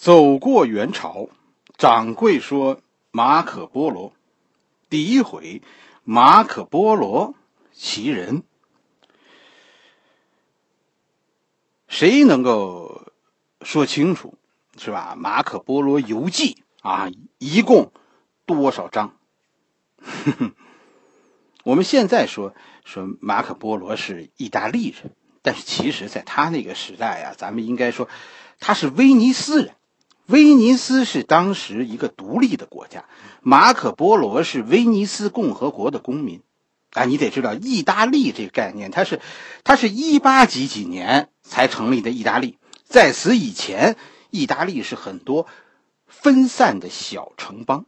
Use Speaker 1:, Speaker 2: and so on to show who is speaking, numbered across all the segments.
Speaker 1: 走过元朝，掌柜说马可波罗，第一回，马可波罗其人，谁能够说清楚，是吧？马可波罗游记啊，一共多少章？我们现在说说马可波罗是意大利人，但是其实在他那个时代啊，咱们应该说他是威尼斯人。威尼斯是当时一个独立的国家，马可波罗是威尼斯共和国的公民，啊，你得知道意大利这个概念，它是，它是一八几几年才成立的意大利，在此以前，意大利是很多分散的小城邦。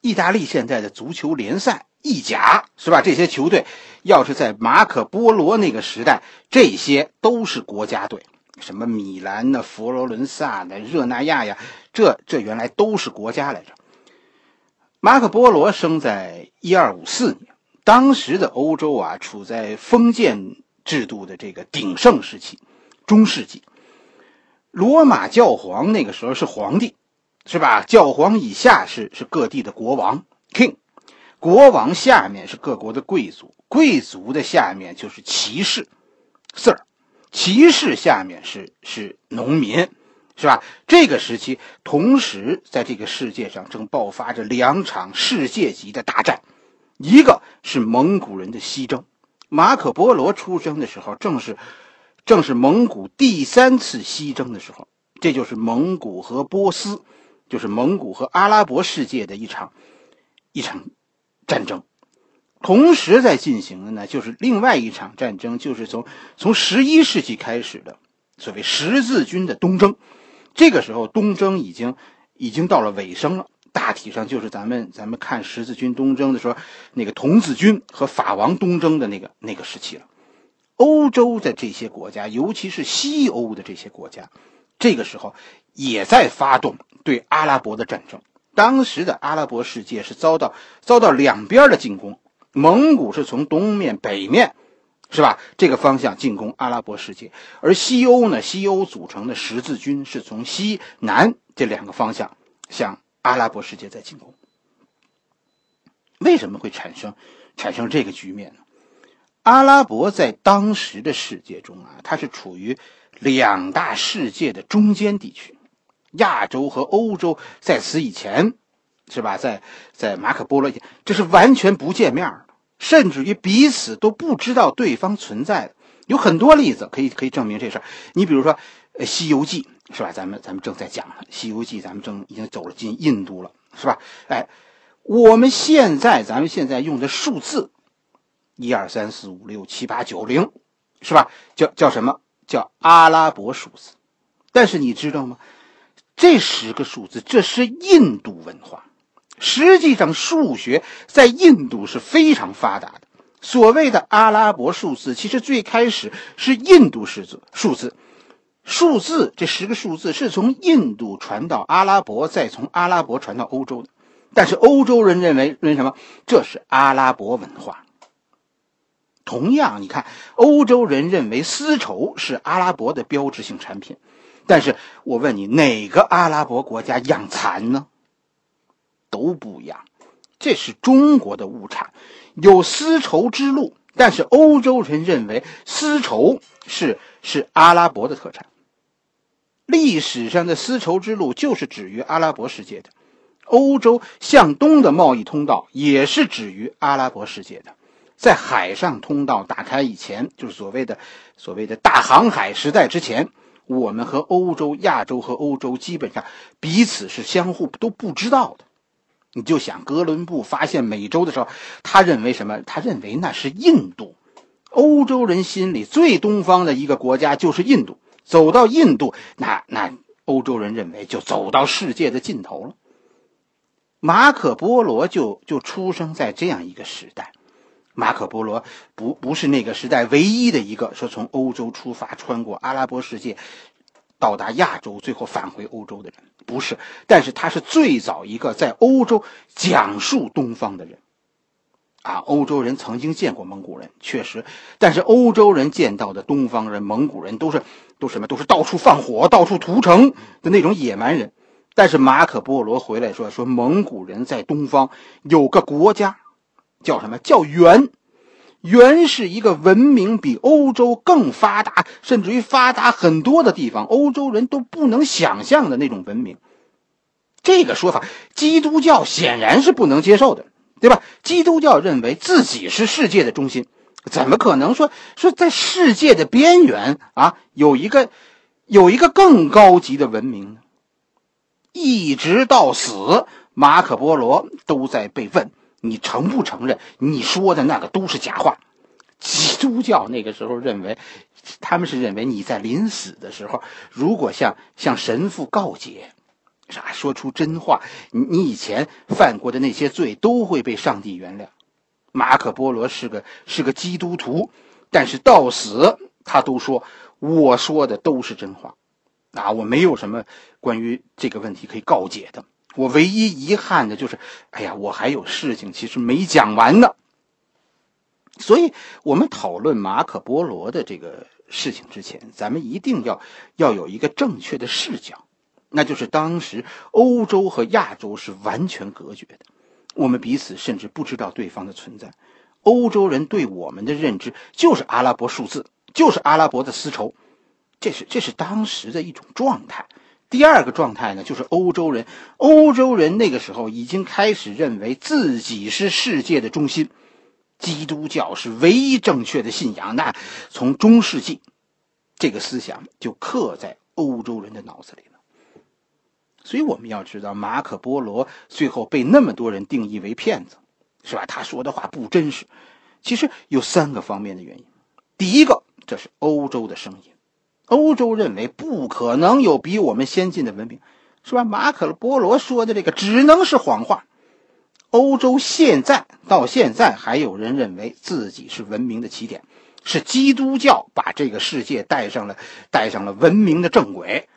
Speaker 1: 意大利现在的足球联赛意甲是吧？这些球队要是在马可波罗那个时代，这些都是国家队。什么米兰呢？佛罗伦萨的热那亚呀，这这原来都是国家来着。马可波罗生在一二五四年，当时的欧洲啊，处在封建制度的这个鼎盛时期，中世纪。罗马教皇那个时候是皇帝，是吧？教皇以下是是各地的国王 （king），国王下面是各国的贵族，贵族的下面就是骑士 （sir）。骑士下面是是农民，是吧？这个时期同时在这个世界上正爆发着两场世界级的大战，一个是蒙古人的西征。马可波罗出生的时候，正是正是蒙古第三次西征的时候，这就是蒙古和波斯，就是蒙古和阿拉伯世界的一场一场战争。同时在进行的呢，就是另外一场战争，就是从从十一世纪开始的所谓十字军的东征。这个时候，东征已经已经到了尾声了，大体上就是咱们咱们看十字军东征的时候，那个童子军和法王东征的那个那个时期了。欧洲的这些国家，尤其是西欧的这些国家，这个时候也在发动对阿拉伯的战争。当时的阿拉伯世界是遭到遭到两边的进攻。蒙古是从东面、北面，是吧？这个方向进攻阿拉伯世界，而西欧呢？西欧组成的十字军是从西南这两个方向向阿拉伯世界在进攻。为什么会产生产生这个局面呢？阿拉伯在当时的世界中啊，它是处于两大世界的中间地区，亚洲和欧洲在此以前。是吧？在在马可波罗，这是完全不见面的，甚至于彼此都不知道对方存在的。有很多例子可以可以证明这事儿。你比如说，《呃西游记》是吧？咱们咱们正在讲《西游记》，咱们正已经走了进印度了，是吧？哎，我们现在咱们现在用的数字，一二三四五六七八九零，是吧？叫叫什么叫阿拉伯数字？但是你知道吗？这十个数字，这是印度文化。实际上，数学在印度是非常发达的。所谓的阿拉伯数字，其实最开始是印度数字。数字，数字这十个数字是从印度传到阿拉伯，再从阿拉伯传到欧洲的。但是欧洲人认为，认为什么？这是阿拉伯文化。同样，你看，欧洲人认为丝绸是阿拉伯的标志性产品。但是我问你，哪个阿拉伯国家养蚕呢？都不一样，这是中国的物产，有丝绸之路，但是欧洲人认为丝绸是是阿拉伯的特产。历史上的丝绸之路就是止于阿拉伯世界的，欧洲向东的贸易通道也是止于阿拉伯世界的。在海上通道打开以前，就是所谓的所谓的大航海时代之前，我们和欧洲、亚洲和欧洲基本上彼此是相互都不知道的。你就想哥伦布发现美洲的时候，他认为什么？他认为那是印度。欧洲人心里最东方的一个国家就是印度。走到印度，那那欧洲人认为就走到世界的尽头了。马可波罗就就出生在这样一个时代。马可波罗不不是那个时代唯一的一个说从欧洲出发，穿过阿拉伯世界。到达亚洲，最后返回欧洲的人不是，但是他是最早一个在欧洲讲述东方的人。啊，欧洲人曾经见过蒙古人，确实，但是欧洲人见到的东方人、蒙古人都是都什么？都是到处放火、到处屠城的那种野蛮人。但是马可波罗回来说，说蒙古人在东方有个国家，叫什么？叫元。原是一个文明比欧洲更发达，甚至于发达很多的地方，欧洲人都不能想象的那种文明。这个说法，基督教显然是不能接受的。对吧？基督教认为自己是世界的中心，怎么可能说说在世界的边缘啊有一个有一个更高级的文明呢？一直到死，马可波罗都在被问：你承不承认你说的那个都是假话？基督教那个时候认为，他们是认为你在临死的时候，如果向向神父告解。啥？说出真话，你你以前犯过的那些罪都会被上帝原谅。马可波罗是个是个基督徒，但是到死他都说我说的都是真话，啊，我没有什么关于这个问题可以告解的。我唯一遗憾的就是，哎呀，我还有事情其实没讲完呢。所以，我们讨论马可波罗的这个事情之前，咱们一定要要有一个正确的视角。那就是当时欧洲和亚洲是完全隔绝的，我们彼此甚至不知道对方的存在。欧洲人对我们的认知就是阿拉伯数字，就是阿拉伯的丝绸，这是这是当时的一种状态。第二个状态呢，就是欧洲人，欧洲人那个时候已经开始认为自己是世界的中心，基督教是唯一正确的信仰。那从中世纪，这个思想就刻在欧洲人的脑子里了。所以我们要知道，马可波罗最后被那么多人定义为骗子，是吧？他说的话不真实。其实有三个方面的原因。第一个，这是欧洲的声音，欧洲认为不可能有比我们先进的文明，是吧？马可波罗说的这个只能是谎话。欧洲现在到现在还有人认为自己是文明的起点，是基督教把这个世界带上了带上了文明的正轨。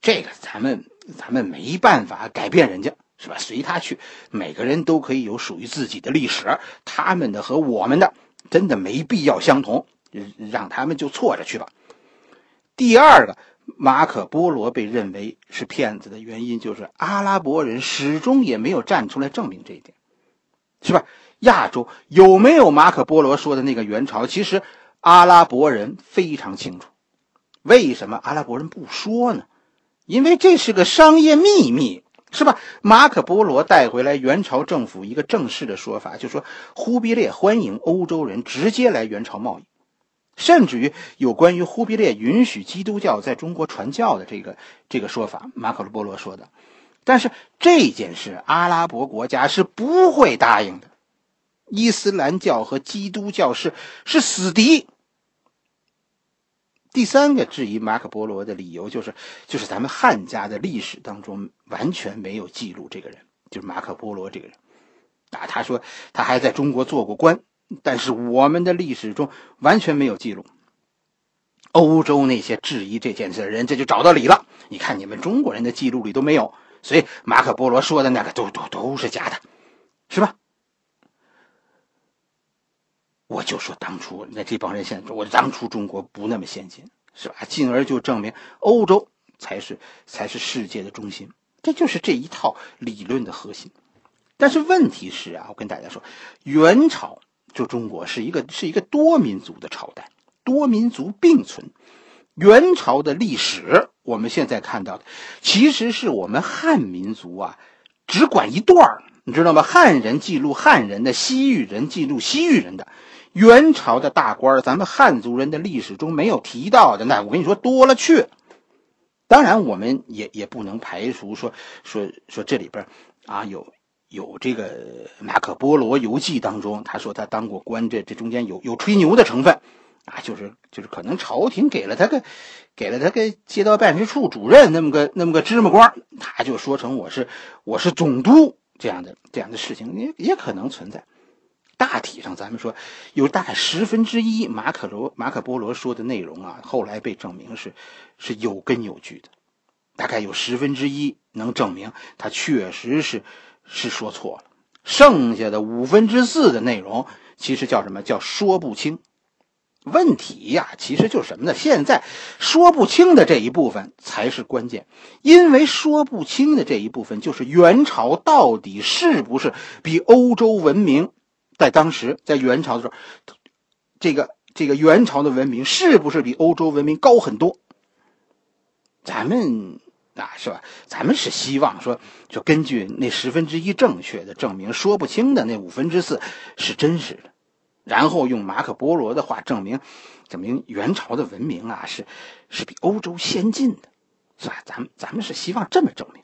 Speaker 1: 这个咱们。咱们没办法改变人家，是吧？随他去，每个人都可以有属于自己的历史，他们的和我们的真的没必要相同，让他们就错着去吧。第二个，马可波罗被认为是骗子的原因，就是阿拉伯人始终也没有站出来证明这一点，是吧？亚洲有没有马可波罗说的那个元朝？其实阿拉伯人非常清楚，为什么阿拉伯人不说呢？因为这是个商业秘密，是吧？马可波罗带回来元朝政府一个正式的说法，就说忽必烈欢迎欧洲人直接来元朝贸易，甚至于有关于忽必烈允许基督教在中国传教的这个这个说法，马可波罗说的。但是这件事，阿拉伯国家是不会答应的，伊斯兰教和基督教是是死敌。第三个质疑马可波罗的理由就是，就是咱们汉家的历史当中完全没有记录这个人，就是马可波罗这个人。啊，他说他还在中国做过官，但是我们的历史中完全没有记录。欧洲那些质疑这件事的人，这就找到理了。你看你们中国人的记录里都没有，所以马可波罗说的那个都都都是假的，是吧？我就说当初那这帮人现在，我当初中国不那么先进，是吧？进而就证明欧洲才是才是世界的中心，这就是这一套理论的核心。但是问题是啊，我跟大家说，元朝就中国是一个是一个多民族的朝代，多民族并存。元朝的历史，我们现在看到的，其实是我们汉民族啊，只管一段儿，你知道吗？汉人记录汉人的，西域人记录西域人的。元朝的大官，咱们汉族人的历史中没有提到的，那我跟你说多了去。当然，我们也也不能排除说说说这里边啊有有这个马可波罗游记当中，他说他当过官，这这中间有有吹牛的成分啊，就是就是可能朝廷给了他个给了他个街道办事处主任那么个那么个芝麻官，他就说成我是我是总督这样的这样的事情也也可能存在。大体上，咱们说有大概十分之一马可罗马可波罗说的内容啊，后来被证明是是有根有据的。大概有十分之一能证明他确实是是说错了。剩下的五分之四的内容，其实叫什么叫说不清。问题呀，其实就是什么呢？现在说不清的这一部分才是关键，因为说不清的这一部分就是元朝到底是不是比欧洲文明在当时在元朝的时候，这个这个元朝的文明是不是比欧洲文明高很多？咱们啊，是吧？咱们是希望说，就根据那十分之一正确的证明，说不清的那五分之四是真实的。然后用马可波罗的话证明，证明元朝的文明啊是是比欧洲先进的，是吧？咱们咱们是希望这么证明。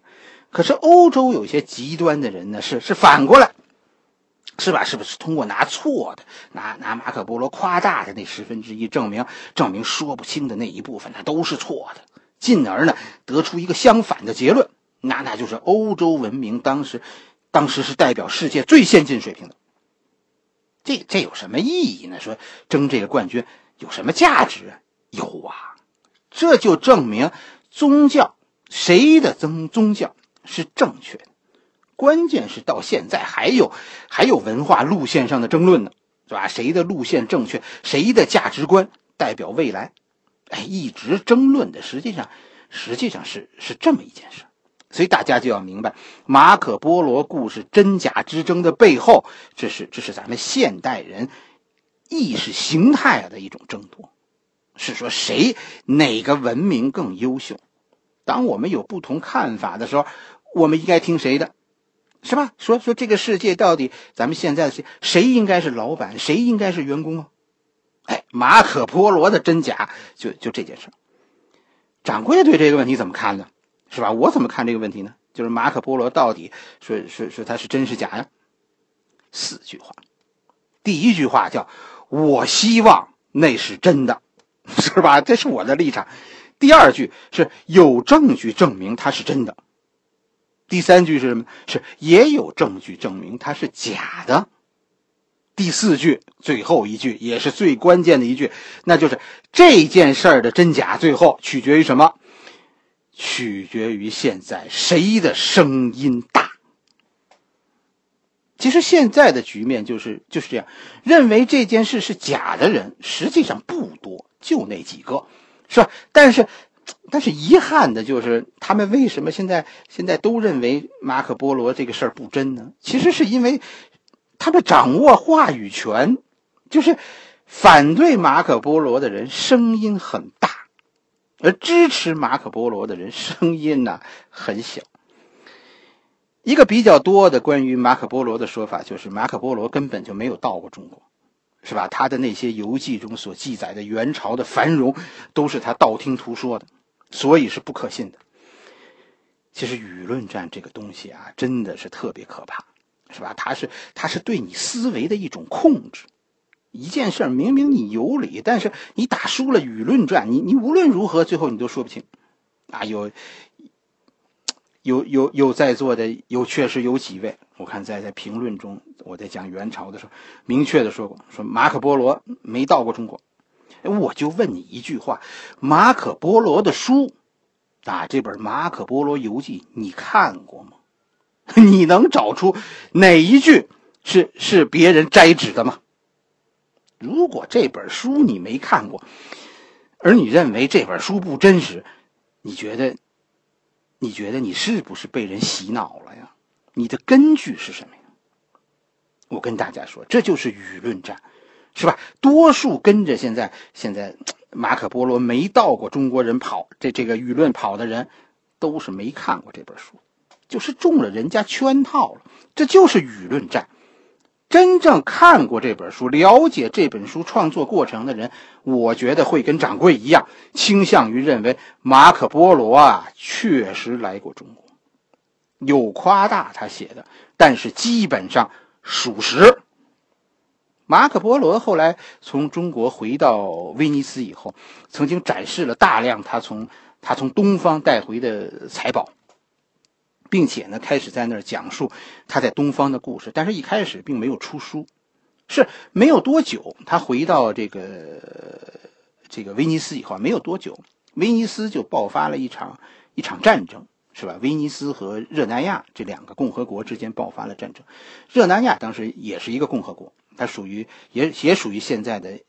Speaker 1: 可是欧洲有些极端的人呢，是是反过来，是吧？是不是通过拿错的，拿拿马可波罗夸大的那十分之一证明，证明说不清的那一部分，那都是错的，进而呢得出一个相反的结论，那那就是欧洲文明当时当时是代表世界最先进水平的。这这有什么意义呢？说争这个冠军有什么价值？有啊，这就证明宗教谁的宗宗教是正确的。关键是到现在还有还有文化路线上的争论呢，是吧？谁的路线正确？谁的价值观代表未来？哎，一直争论的，实际上实际上是是这么一件事。所以大家就要明白，马可波罗故事真假之争的背后，这是这是咱们现代人意识形态的一种争夺，是说谁哪个文明更优秀。当我们有不同看法的时候，我们应该听谁的，是吧？说说这个世界到底咱们现在的谁谁应该是老板，谁应该是员工啊？哎，马可波罗的真假就就这件事掌柜对这个问题怎么看呢？是吧？我怎么看这个问题呢？就是马可波罗到底说说说他是真是假呀？四句话，第一句话叫“我希望那是真的”，是吧？这是我的立场。第二句是有证据证明它是真的。第三句是什么？是也有证据证明它是假的。第四句最后一句也是最关键的一句，那就是这件事儿的真假最后取决于什么？取决于现在谁的声音大。其实现在的局面就是就是这样，认为这件事是假的人实际上不多，就那几个，是吧？但是，但是遗憾的就是，他们为什么现在现在都认为马可波罗这个事儿不真呢？其实是因为他们掌握话语权，就是反对马可波罗的人声音很大。而支持马可波罗的人声音呢很小。一个比较多的关于马可波罗的说法就是，马可波罗根本就没有到过中国，是吧？他的那些游记中所记载的元朝的繁荣，都是他道听途说的，所以是不可信的。其实舆论战这个东西啊，真的是特别可怕，是吧？它是它是对你思维的一种控制。一件事明明你有理，但是你打输了舆论战，你你无论如何最后你都说不清，啊，有有有有在座的有确实有几位，我看在在评论中，我在讲元朝的时候，明确的说过，说马可波罗没到过中国，我就问你一句话，马可波罗的书，啊，这本《马可波罗游记》你看过吗？你能找出哪一句是是别人摘指的吗？如果这本书你没看过，而你认为这本书不真实，你觉得，你觉得你是不是被人洗脑了呀？你的根据是什么呀？我跟大家说，这就是舆论战，是吧？多数跟着现在现在马可波罗没到过中国人跑这这个舆论跑的人，都是没看过这本书，就是中了人家圈套了，这就是舆论战。真正看过这本书、了解这本书创作过程的人，我觉得会跟掌柜一样，倾向于认为马可波罗啊确实来过中国，有夸大他写的，但是基本上属实。马可波罗后来从中国回到威尼斯以后，曾经展示了大量他从他从东方带回的财宝。并且呢，开始在那儿讲述他在东方的故事，但是一开始并没有出书，是没有多久，他回到这个这个威尼斯以后，没有多久，威尼斯就爆发了一场一场战争，是吧？威尼斯和热那亚这两个共和国之间爆发了战争。热那亚当时也是一个共和国，它属于也也属于现在的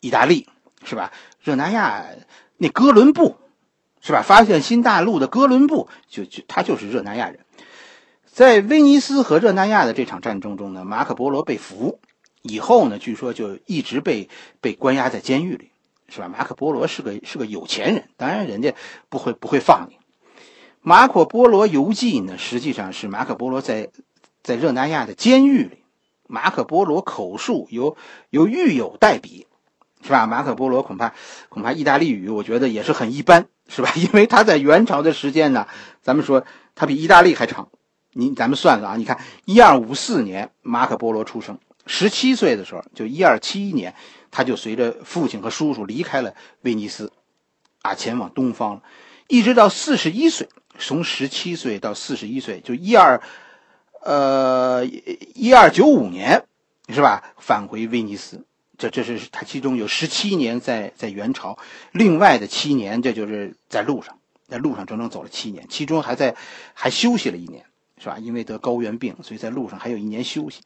Speaker 1: 意大利，是吧？热那亚那哥伦布，是吧？发现新大陆的哥伦布就就他就是热那亚人。在威尼斯和热那亚的这场战争中呢，马可波罗被俘以后呢，据说就一直被被关押在监狱里，是吧？马可波罗是个是个有钱人，当然人家不会不会放你。马可波罗游记呢，实际上是马可波罗在在热那亚的监狱里，马可波罗口述由由狱友代笔，是吧？马可波罗恐怕恐怕意大利语，我觉得也是很一般，是吧？因为他在元朝的时间呢，咱们说他比意大利还长。你咱们算算啊，你看一二五四年马可波罗出生，十七岁的时候就一二七一年，他就随着父亲和叔叔离开了威尼斯，啊，前往东方了，一直到四十一岁。从十七岁到四十一岁，就一二，呃，一二九五年，是吧？返回威尼斯，这这是他其中有十七年在在元朝，另外的七年，这就是在路上，在路上整整走了七年，其中还在还休息了一年，是吧？因为得高原病，所以在路上还有一年休息。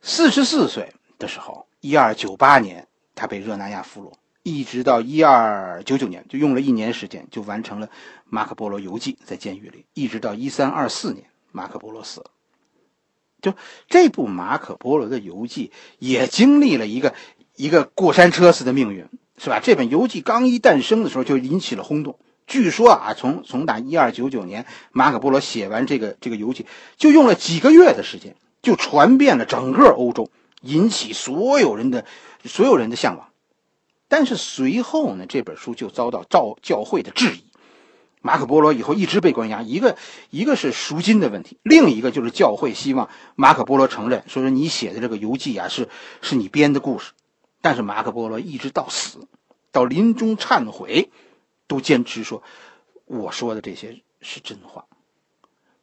Speaker 1: 四十四岁的时候，一二九八年，他被热那亚俘虏。一直到一二九九年，就用了一年时间，就完成了《马可波罗游记》在监狱里。一直到一三二四年，马可波罗死了。就这部《马可波罗的游记》也经历了一个一个过山车似的命运，是吧？这本游记刚一诞生的时候就引起了轰动。据说啊，从从打一二九九年，马可波罗写完这个这个游记，就用了几个月的时间，就传遍了整个欧洲，引起所有人的所有人的向往。但是随后呢，这本书就遭到教教会的质疑。马可波罗以后一直被关押，一个一个是赎金的问题，另一个就是教会希望马可波罗承认，说是你写的这个游记啊是是你编的故事。但是马可波罗一直到死，到临终忏悔，都坚持说我说的这些是真话。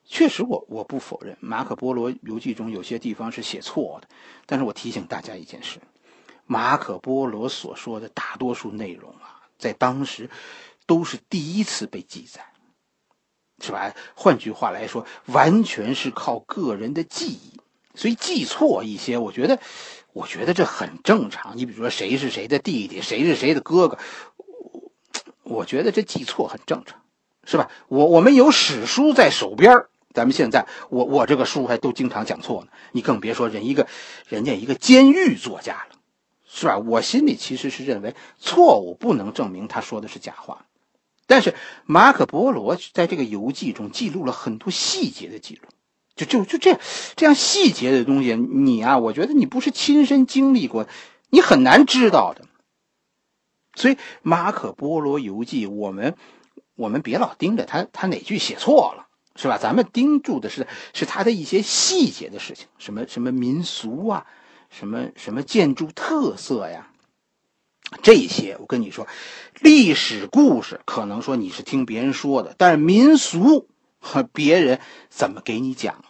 Speaker 1: 确实，我我不否认马可波罗游记中有些地方是写错的，但是我提醒大家一件事。马可波罗所说的大多数内容啊，在当时都是第一次被记载，是吧？换句话来说，完全是靠个人的记忆，所以记错一些，我觉得，我觉得这很正常。你比如说，谁是谁的弟弟，谁是谁的哥哥，我觉得这记错很正常，是吧？我我们有史书在手边咱们现在我我这个书还都经常讲错呢，你更别说人一个人家一个监狱作家了。是吧？我心里其实是认为错误不能证明他说的是假话，但是马可波罗在这个游记中记录了很多细节的记录，就就就这样这样细节的东西，你啊，我觉得你不是亲身经历过，你很难知道的。所以马可波罗游记，我们我们别老盯着他他哪句写错了，是吧？咱们盯住的是是他的一些细节的事情，什么什么民俗啊。什么什么建筑特色呀？这些我跟你说，历史故事可能说你是听别人说的，但是民俗和别人怎么给你讲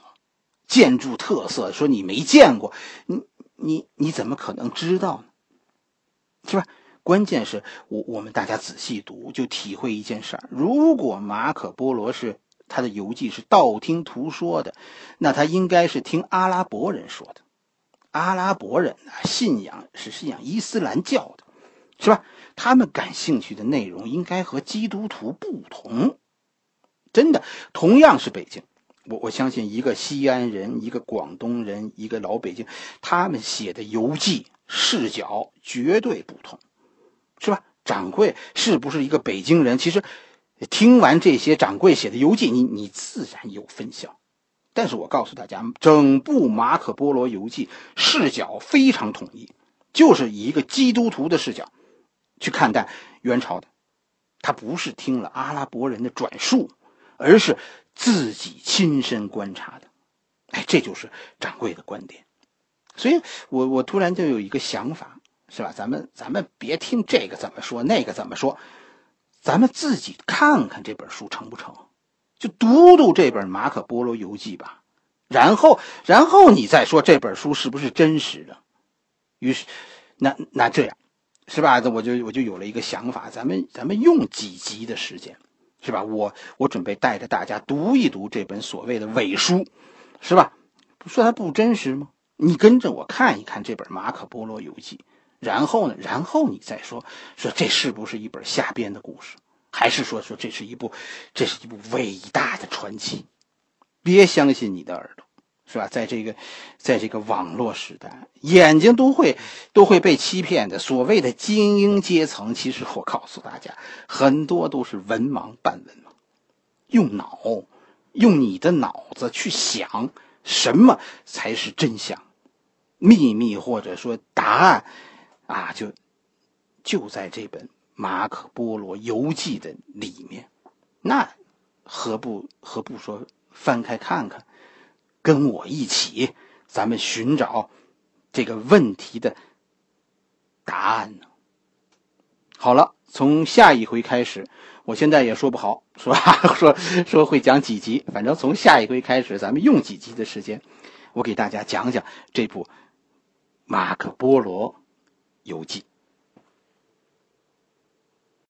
Speaker 1: 建筑特色说你没见过，你你你怎么可能知道呢？是吧？关键是我我们大家仔细读，就体会一件事儿：如果马可波罗是他的游记是道听途说的，那他应该是听阿拉伯人说的。阿拉伯人啊，信仰是信仰伊斯兰教的，是吧？他们感兴趣的内容应该和基督徒不同。真的，同样是北京，我我相信一个西安人，一个广东人，一个老北京，他们写的游记视角绝对不同，是吧？掌柜是不是一个北京人？其实，听完这些掌柜写的游记，你你自然有分晓。但是我告诉大家，整部《马可波罗游记》视角非常统一，就是以一个基督徒的视角去看待元朝的。他不是听了阿拉伯人的转述，而是自己亲身观察的。哎，这就是掌柜的观点。所以我我突然就有一个想法，是吧？咱们咱们别听这个怎么说，那个怎么说，咱们自己看看这本书成不成。就读读这本《马可波罗游记》吧，然后，然后你再说这本书是不是真实的。于是，那那这样，是吧？我就我就有了一个想法，咱们咱们用几集的时间，是吧？我我准备带着大家读一读这本所谓的伪书，是吧？说它不真实吗？你跟着我看一看这本《马可波罗游记》，然后呢，然后你再说说这是不是一本瞎编的故事，还是说说这是一部这是一部伟大的传奇？别相信你的耳朵，是吧？在这个在这个网络时代，眼睛都会都会被欺骗的。所谓的精英阶层，其实我告诉大家，很多都是文盲半文盲，用脑，用你的脑子去想。什么才是真相？秘密或者说答案，啊，就就在这本《马可波罗游记》的里面。那何不何不说翻开看看，跟我一起，咱们寻找这个问题的答案呢？好了，从下一回开始，我现在也说不好，是吧？说说会讲几集，反正从下一回开始，咱们用几集的时间，我给大家讲讲这部《马可波罗游记》。